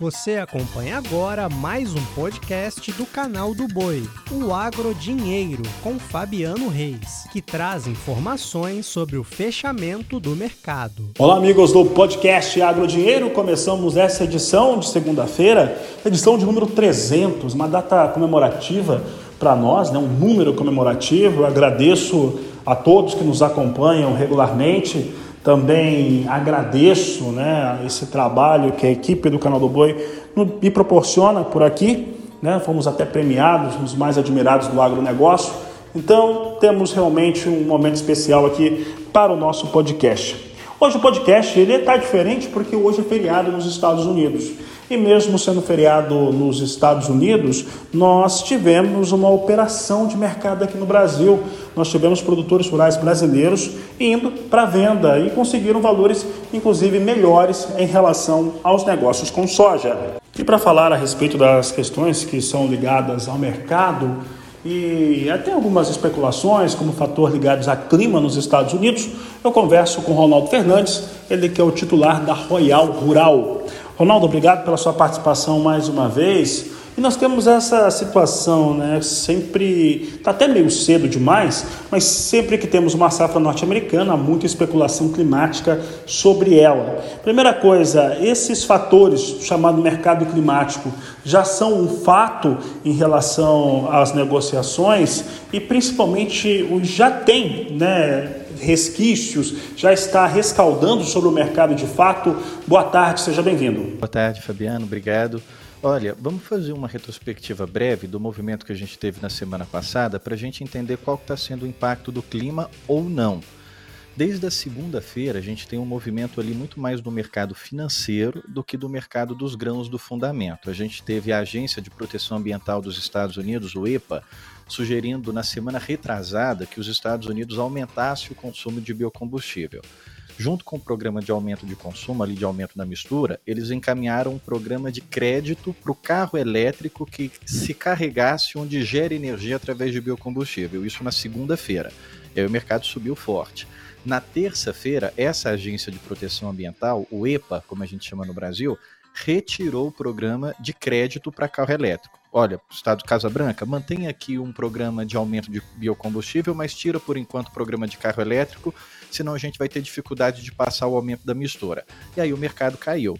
Você acompanha agora mais um podcast do canal do Boi, o Agro Dinheiro, com Fabiano Reis, que traz informações sobre o fechamento do mercado. Olá, amigos do podcast Agro Dinheiro. Começamos essa edição de segunda-feira, edição de número 300, uma data comemorativa para nós, né? um número comemorativo. Eu agradeço a todos que nos acompanham regularmente também agradeço né, esse trabalho que a equipe do Canal do Boi me proporciona por aqui. Né? Fomos até premiados, os mais admirados do agronegócio. Então, temos realmente um momento especial aqui para o nosso podcast. Hoje o podcast ele está diferente porque hoje é feriado nos Estados Unidos. E mesmo sendo feriado nos Estados Unidos, nós tivemos uma operação de mercado aqui no Brasil. Nós tivemos produtores rurais brasileiros indo para venda e conseguiram valores, inclusive, melhores em relação aos negócios com soja. E para falar a respeito das questões que são ligadas ao mercado, e até algumas especulações como fator ligados a clima nos Estados Unidos, eu converso com Ronaldo Fernandes, ele que é o titular da Royal Rural. Ronaldo, obrigado pela sua participação mais uma vez. E nós temos essa situação, né? Sempre está até meio cedo demais, mas sempre que temos uma safra norte-americana, há muita especulação climática sobre ela. Primeira coisa, esses fatores chamado mercado climático já são um fato em relação às negociações e principalmente já tem, né? Resquícios, já está rescaldando sobre o mercado de fato. Boa tarde, seja bem-vindo. Boa tarde, Fabiano, obrigado. Olha, vamos fazer uma retrospectiva breve do movimento que a gente teve na semana passada para a gente entender qual está sendo o impacto do clima ou não. Desde a segunda-feira, a gente tem um movimento ali muito mais do mercado financeiro do que do mercado dos grãos do fundamento. A gente teve a Agência de Proteção Ambiental dos Estados Unidos, o EPA, sugerindo na semana retrasada que os Estados Unidos aumentassem o consumo de biocombustível. Junto com o programa de aumento de consumo, ali de aumento na mistura, eles encaminharam um programa de crédito para o carro elétrico que se carregasse onde gera energia através de biocombustível. Isso na segunda-feira. E aí o mercado subiu forte. Na terça-feira, essa agência de proteção ambiental, o EPA, como a gente chama no Brasil, retirou o programa de crédito para carro elétrico. Olha, Estado de Casa Branca, mantém aqui um programa de aumento de biocombustível, mas tira por enquanto o programa de carro elétrico, senão a gente vai ter dificuldade de passar o aumento da mistura. E aí o mercado caiu.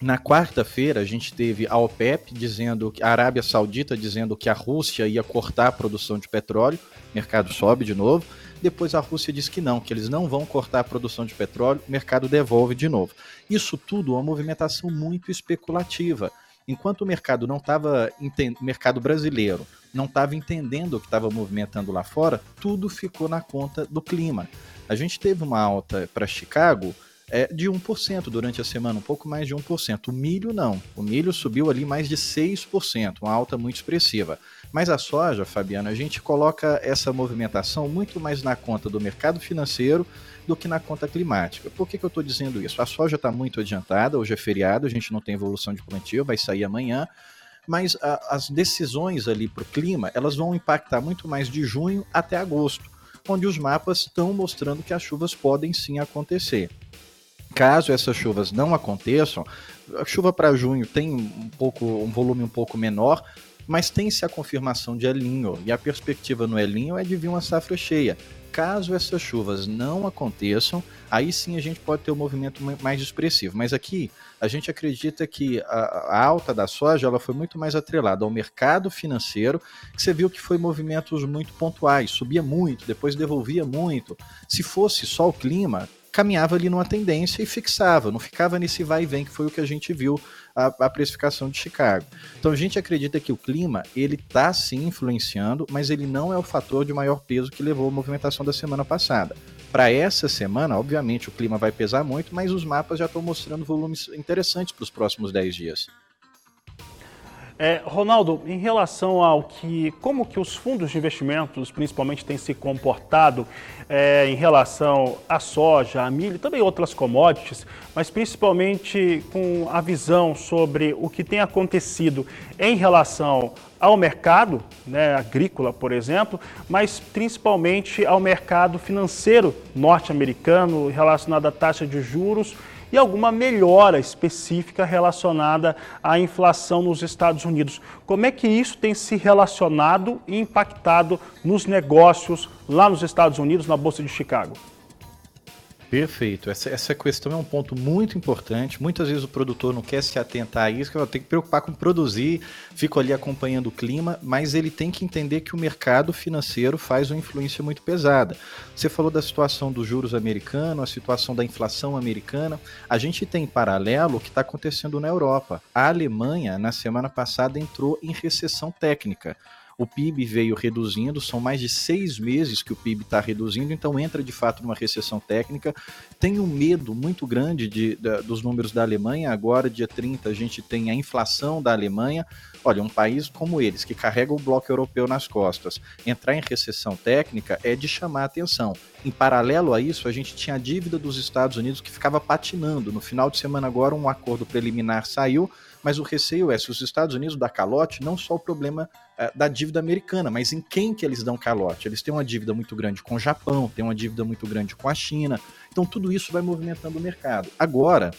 Na quarta-feira, a gente teve a OPEP dizendo, a Arábia Saudita dizendo que a Rússia ia cortar a produção de petróleo, o mercado sobe de novo. Depois a Rússia diz que não, que eles não vão cortar a produção de petróleo, o mercado devolve de novo. Isso tudo é uma movimentação muito especulativa. Enquanto o mercado não estava, mercado brasileiro, não estava entendendo o que estava movimentando lá fora, tudo ficou na conta do clima. A gente teve uma alta para Chicago é, de 1% durante a semana, um pouco mais de 1%. O milho não. O milho subiu ali mais de 6%, uma alta muito expressiva. Mas a soja, Fabiana, a gente coloca essa movimentação muito mais na conta do mercado financeiro do que na conta climática. Por que, que eu estou dizendo isso? A soja está muito adiantada, hoje é feriado, a gente não tem evolução de plantio, vai sair amanhã mas a, as decisões ali para o clima elas vão impactar muito mais de junho até agosto, onde os mapas estão mostrando que as chuvas podem sim acontecer. Caso essas chuvas não aconteçam, a chuva para junho tem um pouco um volume um pouco menor, mas tem-se a confirmação de Elinho, e a perspectiva no Elinho é de vir uma safra cheia. Caso essas chuvas não aconteçam, aí sim a gente pode ter um movimento mais expressivo. Mas aqui a gente acredita que a, alta da soja ela foi muito mais atrelada ao mercado financeiro, que você viu que foi movimentos muito pontuais, subia muito, depois devolvia muito. Se fosse só o clima, caminhava ali numa tendência e fixava, não ficava nesse vai e vem que foi o que a gente viu a, a precificação de Chicago. Então a gente acredita que o clima ele está sim influenciando, mas ele não é o fator de maior peso que levou a movimentação da semana passada. Para essa semana, obviamente, o clima vai pesar muito, mas os mapas já estão mostrando volumes interessantes para os próximos 10 dias. É, Ronaldo, em relação ao que, como que os fundos de investimentos, principalmente, têm se comportado é, em relação à soja, a milho, também outras commodities, mas principalmente com a visão sobre o que tem acontecido em relação ao mercado né, agrícola, por exemplo, mas principalmente ao mercado financeiro norte-americano relacionado à taxa de juros e alguma melhora específica relacionada à inflação nos Estados Unidos. Como é que isso tem se relacionado e impactado nos negócios lá nos Estados Unidos, na Bolsa de Chicago? Perfeito. Essa, essa questão é um ponto muito importante. Muitas vezes o produtor não quer se atentar a isso, que tem que preocupar com produzir, fica ali acompanhando o clima, mas ele tem que entender que o mercado financeiro faz uma influência muito pesada. Você falou da situação dos juros americanos, a situação da inflação americana. A gente tem em paralelo o que está acontecendo na Europa. A Alemanha, na semana passada, entrou em recessão técnica o PIB veio reduzindo, são mais de seis meses que o PIB está reduzindo, então entra de fato numa recessão técnica. Tem um medo muito grande de, de, dos números da Alemanha. Agora, dia 30, a gente tem a inflação da Alemanha. Olha, um país como eles, que carrega o bloco europeu nas costas, entrar em recessão técnica é de chamar atenção. Em paralelo a isso, a gente tinha a dívida dos Estados Unidos que ficava patinando. No final de semana, agora, um acordo preliminar saiu mas o receio é se os Estados Unidos dão calote, não só o problema é, da dívida americana, mas em quem que eles dão calote. Eles têm uma dívida muito grande com o Japão, têm uma dívida muito grande com a China, então tudo isso vai movimentando o mercado. Agora,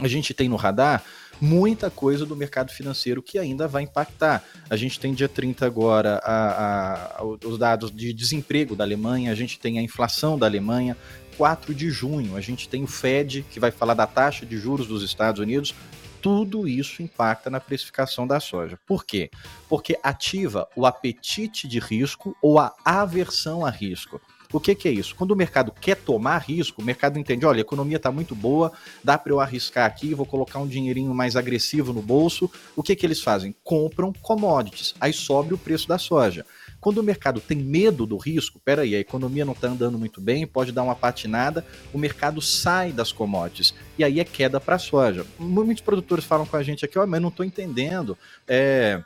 a gente tem no radar muita coisa do mercado financeiro que ainda vai impactar. A gente tem dia 30 agora a, a, os dados de desemprego da Alemanha, a gente tem a inflação da Alemanha, 4 de junho, a gente tem o Fed, que vai falar da taxa de juros dos Estados Unidos, tudo isso impacta na precificação da soja. Por quê? Porque ativa o apetite de risco ou a aversão a risco. O que, que, é isso? Quando o mercado quer tomar risco, o mercado entende: olha, a economia está muito boa, dá para eu arriscar aqui, vou colocar um dinheirinho mais agressivo no bolso. O que, que eles fazem? Compram commodities, aí sobe o preço da soja. Quando o mercado tem medo do risco, peraí, a economia não está andando muito bem, pode dar uma patinada, o mercado sai das commodities. E aí é queda para a soja. Muitos produtores falam com a gente aqui, ó, oh, mas não estou entendendo. É,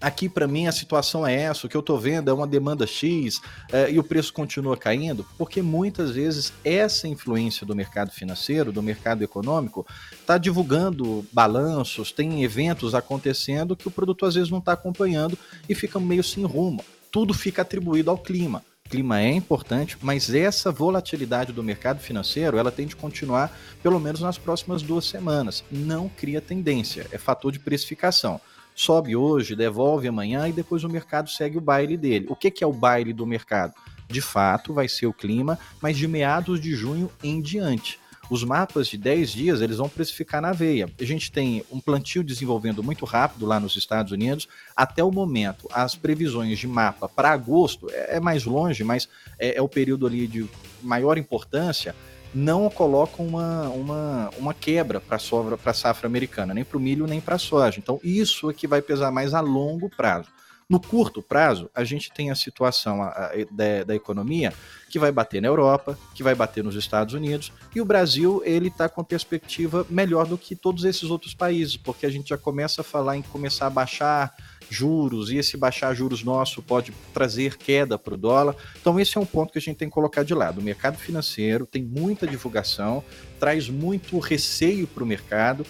aqui para mim a situação é essa, o que eu estou vendo é uma demanda X é, e o preço continua caindo, porque muitas vezes essa influência do mercado financeiro, do mercado econômico, está divulgando balanços, tem eventos acontecendo que o produto às vezes não está acompanhando e fica meio sem rumo. Tudo fica atribuído ao clima. Clima é importante, mas essa volatilidade do mercado financeiro ela tem de continuar pelo menos nas próximas duas semanas. Não cria tendência, é fator de precificação sobe hoje, devolve amanhã e depois o mercado segue o baile dele. O que, que é o baile do mercado? De fato, vai ser o clima, mas de meados de junho em diante. Os mapas de 10 dias eles vão precificar na veia. A gente tem um plantio desenvolvendo muito rápido lá nos Estados Unidos. Até o momento, as previsões de mapa para agosto é, é, mais longe, mas é, é o período ali de maior importância não colocam uma, uma, uma quebra para a safra americana, nem para o milho, nem para a soja. Então, isso é que vai pesar mais a longo prazo. No curto prazo, a gente tem a situação a, a, da, da, economia que vai bater na Europa, que vai bater nos Estados Unidos, e o Brasil ele está com perspectiva melhor do que todos esses outros países, porque a gente já começa a falar em começar a baixar juros, e esse baixar juros nosso pode trazer queda para o dólar. Então, esse é um ponto que a gente tem que colocar de lado. O mercado financeiro tem muita divulgação, traz muito receio para o mercado.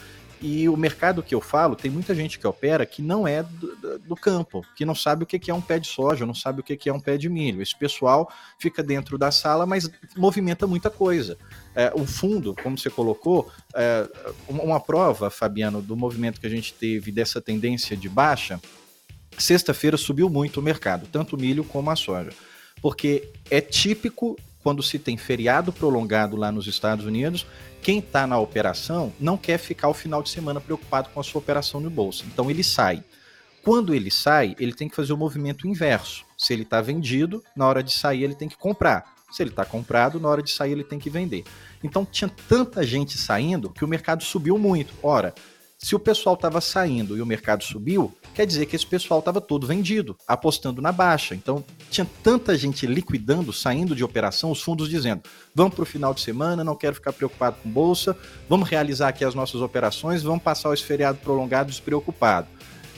E o mercado que eu falo, tem muita gente que opera que não é do, do, campo, que não sabe o que é um pé de soja, não sabe o que é um pé de milho. Esse pessoal fica dentro da sala, mas movimenta muita coisa. É, o fundo, como você colocou, é, uma prova, Fabiano, do movimento que a gente teve dessa tendência de baixa, Sexta-feira subiu muito o mercado, tanto o milho como a soja, porque é típico quando se tem feriado prolongado lá nos Estados Unidos, quem está na operação não quer ficar o final de semana preocupado com a sua operação no bolsa. Então ele sai. Quando ele sai, ele tem que fazer o movimento inverso. Se ele está vendido, na hora de sair ele tem que comprar. Se ele está comprado, na hora de sair ele tem que vender. Então tinha tanta gente saindo que o mercado subiu muito. Ora, se o pessoal estava saindo e o mercado subiu, quer dizer que esse pessoal estava todo vendido, apostando na baixa. Então, tinha tanta gente liquidando, saindo de operação, os fundos dizendo: vamos para o final de semana, não quero ficar preocupado com bolsa, vamos realizar aqui as nossas operações, vamos passar esse feriado prolongado despreocupado.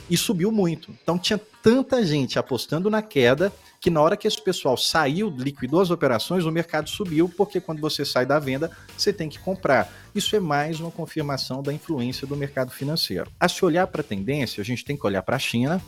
E subiu muito. Então, tinha tanta gente apostando na queda que na hora que esse pessoal saiu, liquidou as operações, o mercado subiu, porque quando você sai da venda, você tem que comprar. Isso é mais uma confirmação da influência do mercado financeiro. A se olhar para a tendência, a gente tem que olhar para a China,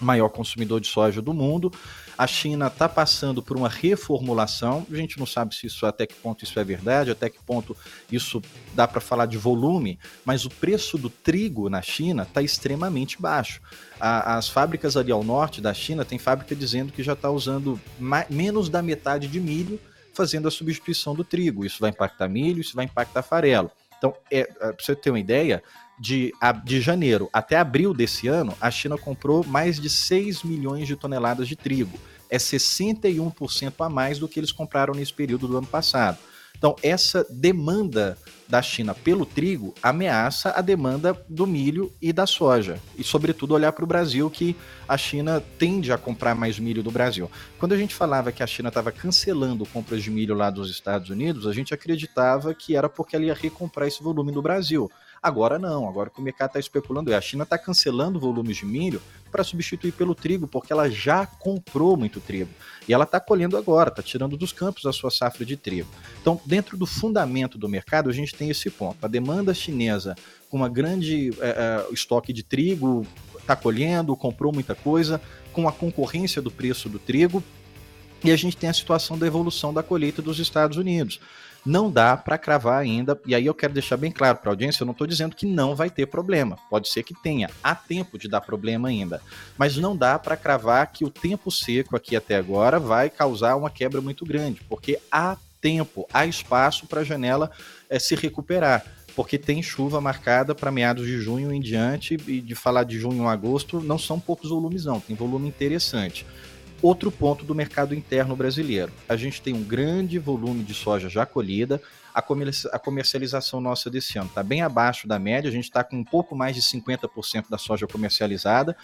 maior consumidor de soja do mundo. A China está passando por uma reformulação. A gente não sabe se isso até que ponto isso é verdade, até que ponto isso dá para falar de volume, mas o preço do trigo na China está extremamente baixo. A, as fábricas ali ao norte da China tem fábrica dizendo que já está usando menos da metade de milho fazendo a substituição do trigo. Isso vai impactar milho, isso vai impactar farelo. Então, é, para você ter uma ideia, de, de janeiro até abril desse ano, a China comprou mais de 6 milhões de toneladas de trigo. É 61% a mais do que eles compraram nesse período do ano passado. Então, essa demanda da China pelo trigo ameaça a demanda do milho e da soja. E, sobretudo, olhar para o Brasil, que a China tende a comprar mais milho do Brasil. Quando a gente falava que a China estava cancelando compras de milho lá dos Estados Unidos, a gente acreditava que era porque ela ia recomprar esse volume do Brasil. Agora não, agora que o mercado está especulando é a China está cancelando volumes de milho para substituir pelo trigo, porque ela já comprou muito trigo. E ela está colhendo agora, está tirando dos campos a sua safra de trigo. Então, dentro do fundamento do mercado, a gente tem esse ponto. A demanda chinesa com uma grande é, é, estoque de trigo, está colhendo, comprou muita coisa, com a concorrência do preço do trigo, e a gente tem a situação da evolução da colheita dos Estados Unidos não dá para cravar ainda, e aí eu quero deixar bem claro para a audiência, eu não estou dizendo que não vai ter problema, pode ser que tenha, há tempo de dar problema ainda, mas não dá para cravar que o tempo seco aqui até agora vai causar uma quebra muito grande, porque há tempo, há espaço para a janela é, se recuperar. Porque tem chuva marcada para meados de junho em diante, e de falar de junho a agosto, não são poucos volumes, não, tem volume interessante. Outro ponto do mercado interno brasileiro. A gente tem um grande volume de soja já colhida. A, comercialização nossa desse ano está bem abaixo da média. A gente está com um pouco mais de 50% da soja comercializada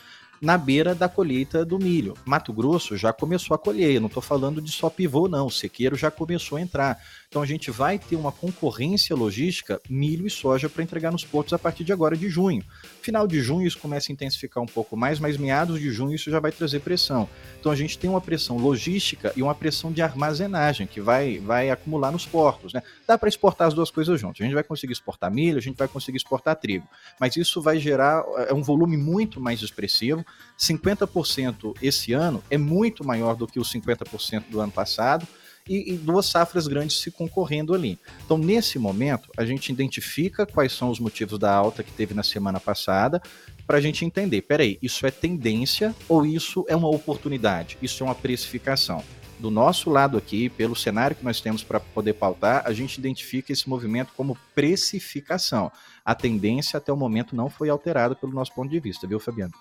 na beira da colheita do milho. Mato Grosso já começou a colher, não estou falando de só pivô, não. O sequeiro já começou a entrar. Então a gente vai ter uma concorrência logística milho e soja para entregar nos portos a partir de agora de junho. Final de junho isso começa a intensificar um pouco mais, mas meados de junho isso já vai trazer pressão. Então a gente tem uma pressão logística e uma pressão de armazenagem que vai, vai acumular nos portos. Né? Dá para exportar as duas coisas juntas. A gente vai conseguir exportar milho, a gente vai conseguir exportar trigo, mas isso vai gerar é um volume muito mais expressivo. 50% esse ano é muito maior do que os 50% do ano passado e, duas safras grandes se concorrendo ali. Então, nesse momento, a gente identifica quais são os motivos da alta que teve na semana passada, para a gente entender, peraí, isso é tendência ou isso é uma oportunidade? Isso é uma precificação? Do nosso lado aqui, pelo cenário que nós temos para poder pautar, a gente identifica esse movimento como precificação. A tendência até o momento não foi alterada pelo nosso ponto de vista, viu, Fabiano?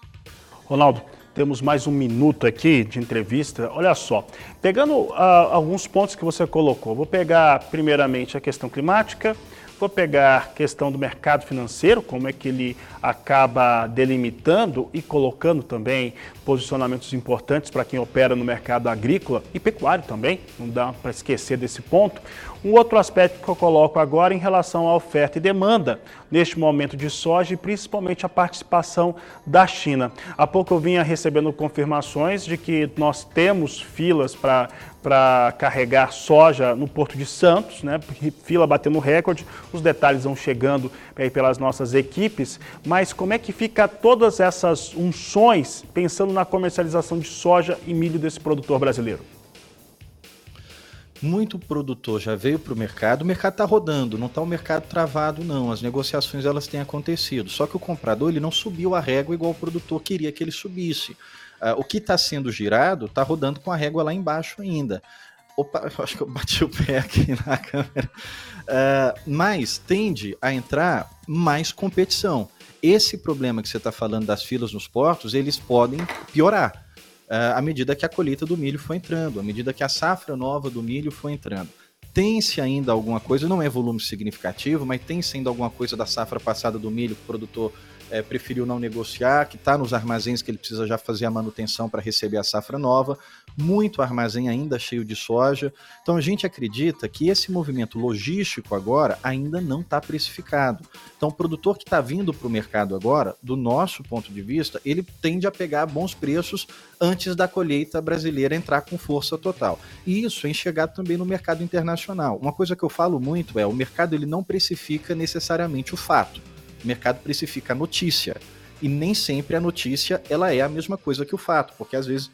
Ronaldo, temos mais um minuto aqui de entrevista. Olha só, pegando uh, alguns pontos que você colocou, vou pegar primeiramente a questão climática, vou pegar a questão do mercado financeiro, como é que ele acaba delimitando e colocando também posicionamentos importantes para quem opera no mercado agrícola e pecuário também, não dá para esquecer desse ponto. Um outro aspecto que eu coloco agora em relação à oferta e demanda neste momento de soja e principalmente a participação da China. Há pouco eu vinha recebendo confirmações de que nós temos filas para para carregar soja no Porto de Santos, né? Fila batendo recorde, os detalhes vão chegando aí pelas nossas equipes, mas como é que fica todas essas unções pensando na comercialização de soja e milho desse produtor brasileiro? muito produtor já veio para o mercado, o mercado está rodando, não está o mercado travado não, as negociações elas têm acontecido, só que o comprador ele não subiu a régua igual o produtor queria que ele subisse. Uh, o que está sendo girado está rodando com a régua lá embaixo ainda. Opa, acho que eu bati o pé aqui na câmera. Uh, mas tende a entrar mais competição. Esse problema que você está falando das filas nos portos, eles podem piorar à medida que a colheita do milho foi entrando, à medida que a safra nova do milho foi entrando. Tem-se ainda alguma coisa, não é volume significativo, mas tem-se ainda alguma coisa da safra passada do milho que o produtor é, preferiu não negociar, que está nos armazéns que ele precisa já fazer a manutenção para receber a safra nova, muito armazém ainda cheio de soja. Então a gente acredita que esse movimento logístico agora ainda não está precificado. Então o produtor que está vindo para o mercado agora, do nosso ponto de vista, ele tende a pegar bons preços antes da colheita brasileira entrar com força total. E isso é enxergado também no mercado internacional. Uma coisa que eu falo muito é o mercado ele não precifica necessariamente o fato o mercado precifica a notícia. E nem sempre a notícia ela é a mesma coisa que o fato, porque às vezes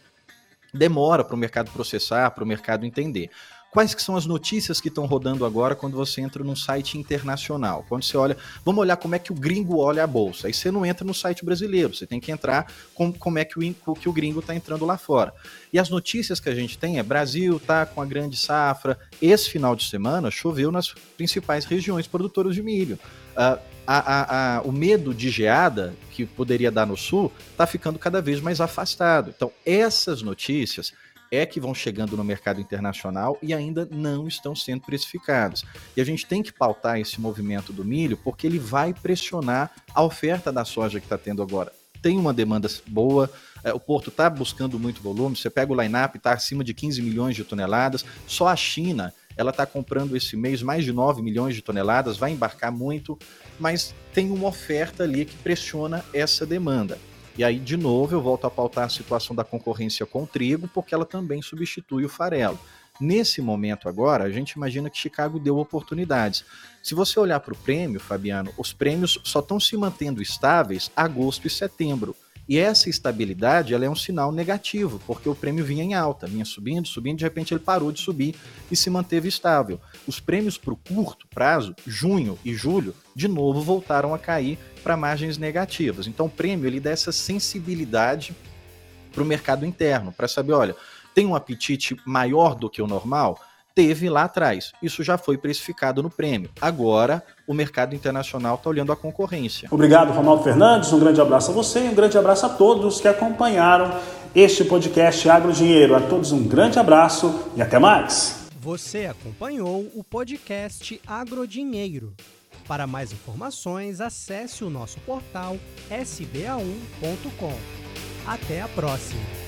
demora para o mercado processar, para o mercado entender. Quais que são as notícias que estão rodando agora quando você entra num site internacional? Quando você olha, vamos olhar como é que o gringo olha a bolsa. Aí você não entra no site brasileiro, você tem que entrar com como é que o, que o gringo está entrando lá fora. E as notícias que a gente tem é Brasil tá com a grande safra. Esse final de semana choveu nas principais regiões produtoras de milho. Uh, a, a, a, o medo de geada que poderia dar no sul está ficando cada vez mais afastado. Então, essas notícias é que vão chegando no mercado internacional e ainda não estão sendo precificados. E a gente tem que pautar esse movimento do milho porque ele vai pressionar a oferta da soja que está tendo agora. Tem uma demanda boa, é, o porto está buscando muito volume. Você pega o line-up, está acima de 15 milhões de toneladas. Só a China ela está comprando esse mês mais de 9 milhões de toneladas, vai embarcar muito, mas tem uma oferta ali que pressiona essa demanda. E aí, de novo, eu volto a pautar a situação da concorrência com o trigo, porque ela também substitui o farelo. Nesse momento agora, a gente imagina que Chicago deu oportunidades. Se você olhar para o prêmio, Fabiano, os prêmios só estão se mantendo estáveis agosto e setembro. E essa estabilidade ela é um sinal negativo, porque o prêmio vinha em alta, vinha subindo, subindo, de repente ele parou de subir e se manteve estável. Os prêmios para o curto prazo, junho e julho, de novo voltaram a cair para margens negativas. Então o prêmio ele dá essa sensibilidade para o mercado interno, para saber, olha, tem um apetite maior do que o normal? Teve lá atrás. Isso já foi precificado no prêmio. Agora, o mercado internacional está olhando a concorrência. Obrigado, Ronaldo Fernandes. Um grande abraço a você e um grande abraço a todos que acompanharam este podcast Agro Dinheiro. A todos um grande abraço e até mais. Você acompanhou o podcast Agrodinheiro. Para mais informações, acesse o nosso portal sba1.com. Até a próxima!